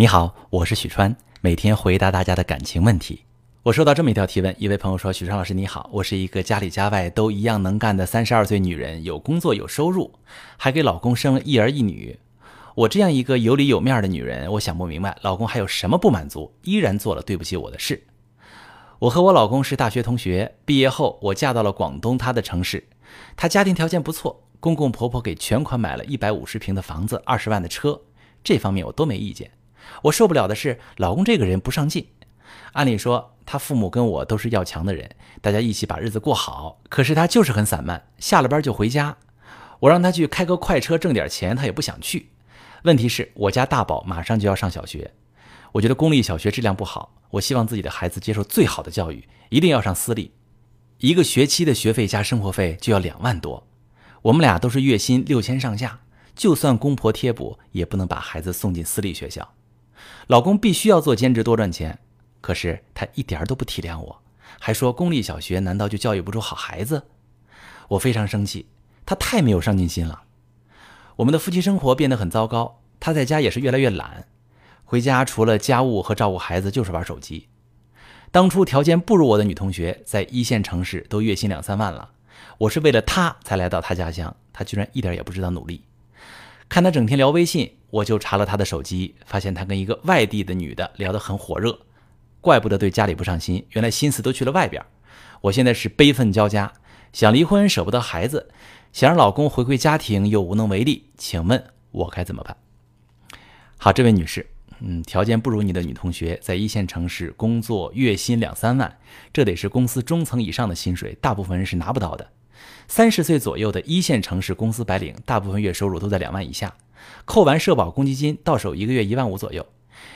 你好，我是许川，每天回答大家的感情问题。我收到这么一条提问，一位朋友说：“许川老师你好，我是一个家里家外都一样能干的三十二岁女人，有工作有收入，还给老公生了一儿一女。我这样一个有里有面的女人，我想不明白，老公还有什么不满足，依然做了对不起我的事。我和我老公是大学同学，毕业后我嫁到了广东他的城市，他家庭条件不错，公公婆婆给全款买了一百五十平的房子，二十万的车，这方面我都没意见。”我受不了的是，老公这个人不上进。按理说，他父母跟我都是要强的人，大家一起把日子过好。可是他就是很散漫，下了班就回家。我让他去开个快车挣点钱，他也不想去。问题是我家大宝马上就要上小学，我觉得公立小学质量不好，我希望自己的孩子接受最好的教育，一定要上私立。一个学期的学费加生活费就要两万多，我们俩都是月薪六千上下，就算公婆贴补，也不能把孩子送进私立学校。老公必须要做兼职多赚钱，可是他一点都不体谅我，还说公立小学难道就教育不出好孩子？我非常生气，他太没有上进心了。我们的夫妻生活变得很糟糕，他在家也是越来越懒，回家除了家务和照顾孩子就是玩手机。当初条件不如我的女同学，在一线城市都月薪两三万了，我是为了她才来到她家乡，她居然一点也不知道努力。看他整天聊微信。我就查了他的手机，发现他跟一个外地的女的聊得很火热，怪不得对家里不上心，原来心思都去了外边。我现在是悲愤交加，想离婚舍不得孩子，想让老公回归家庭又无能为力，请问我该怎么办？好，这位女士，嗯，条件不如你的女同学，在一线城市工作，月薪两三万，这得是公司中层以上的薪水，大部分人是拿不到的。三十岁左右的一线城市公司白领，大部分月收入都在两万以下。扣完社保公积金，到手一个月一万五左右。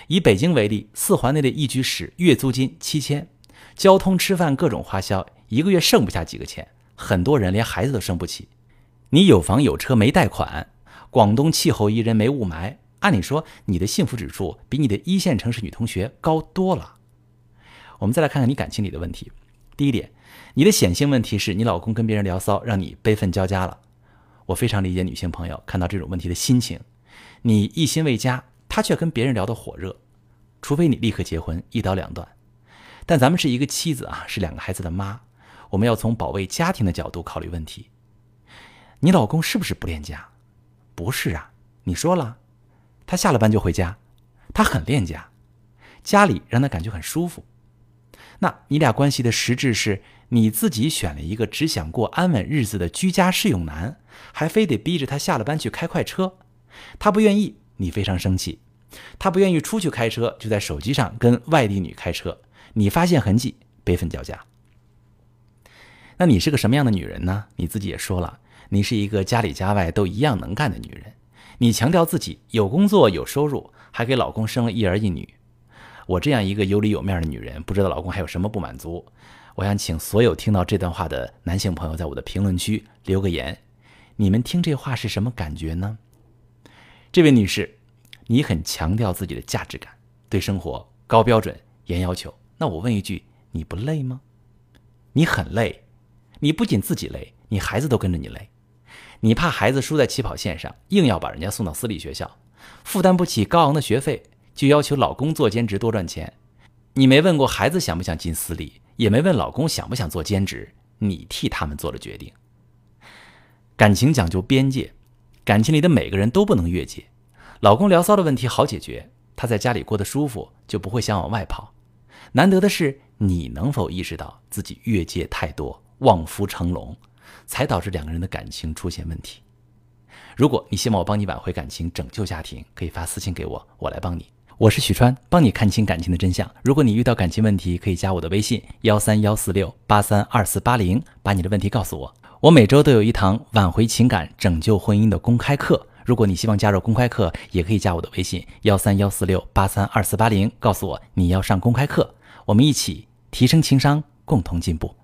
以北京为例，四环内的一居室月租金七千，交通、吃饭各种花销，一个月剩不下几个钱。很多人连孩子都生不起。你有房有车没贷款，广东气候宜人没雾霾，按理说你的幸福指数比你的一线城市女同学高多了。我们再来看看你感情里的问题。第一点，你的显性问题是你老公跟别人聊骚，让你悲愤交加了。我非常理解女性朋友看到这种问题的心情。你一心为家，他却跟别人聊得火热，除非你立刻结婚，一刀两断。但咱们是一个妻子啊，是两个孩子的妈，我们要从保卫家庭的角度考虑问题。你老公是不是不恋家？不是啊，你说了，他下了班就回家，他很恋家，家里让他感觉很舒服。那你俩关系的实质是？你自己选了一个只想过安稳日子的居家适用男，还非得逼着他下了班去开快车，他不愿意，你非常生气；他不愿意出去开车，就在手机上跟外地女开车，你发现痕迹，悲愤交加。那你是个什么样的女人呢？你自己也说了，你是一个家里家外都一样能干的女人，你强调自己有工作有收入，还给老公生了一儿一女。我这样一个有里有面的女人，不知道老公还有什么不满足？我想请所有听到这段话的男性朋友，在我的评论区留个言，你们听这话是什么感觉呢？这位女士，你很强调自己的价值感，对生活高标准、严要求。那我问一句，你不累吗？你很累，你不仅自己累，你孩子都跟着你累。你怕孩子输在起跑线上，硬要把人家送到私立学校，负担不起高昂的学费，就要求老公做兼职多赚钱。你没问过孩子想不想进私立？也没问老公想不想做兼职，你替他们做了决定。感情讲究边界，感情里的每个人都不能越界。老公聊骚的问题好解决，他在家里过得舒服，就不会想往外跑。难得的是，你能否意识到自己越界太多，望夫成龙，才导致两个人的感情出现问题？如果你希望我帮你挽回感情，拯救家庭，可以发私信给我，我来帮你。我是许川，帮你看清感情的真相。如果你遇到感情问题，可以加我的微信幺三幺四六八三二四八零，把你的问题告诉我。我每周都有一堂挽回情感、拯救婚姻的公开课。如果你希望加入公开课，也可以加我的微信幺三幺四六八三二四八零，告诉我你要上公开课，我们一起提升情商，共同进步。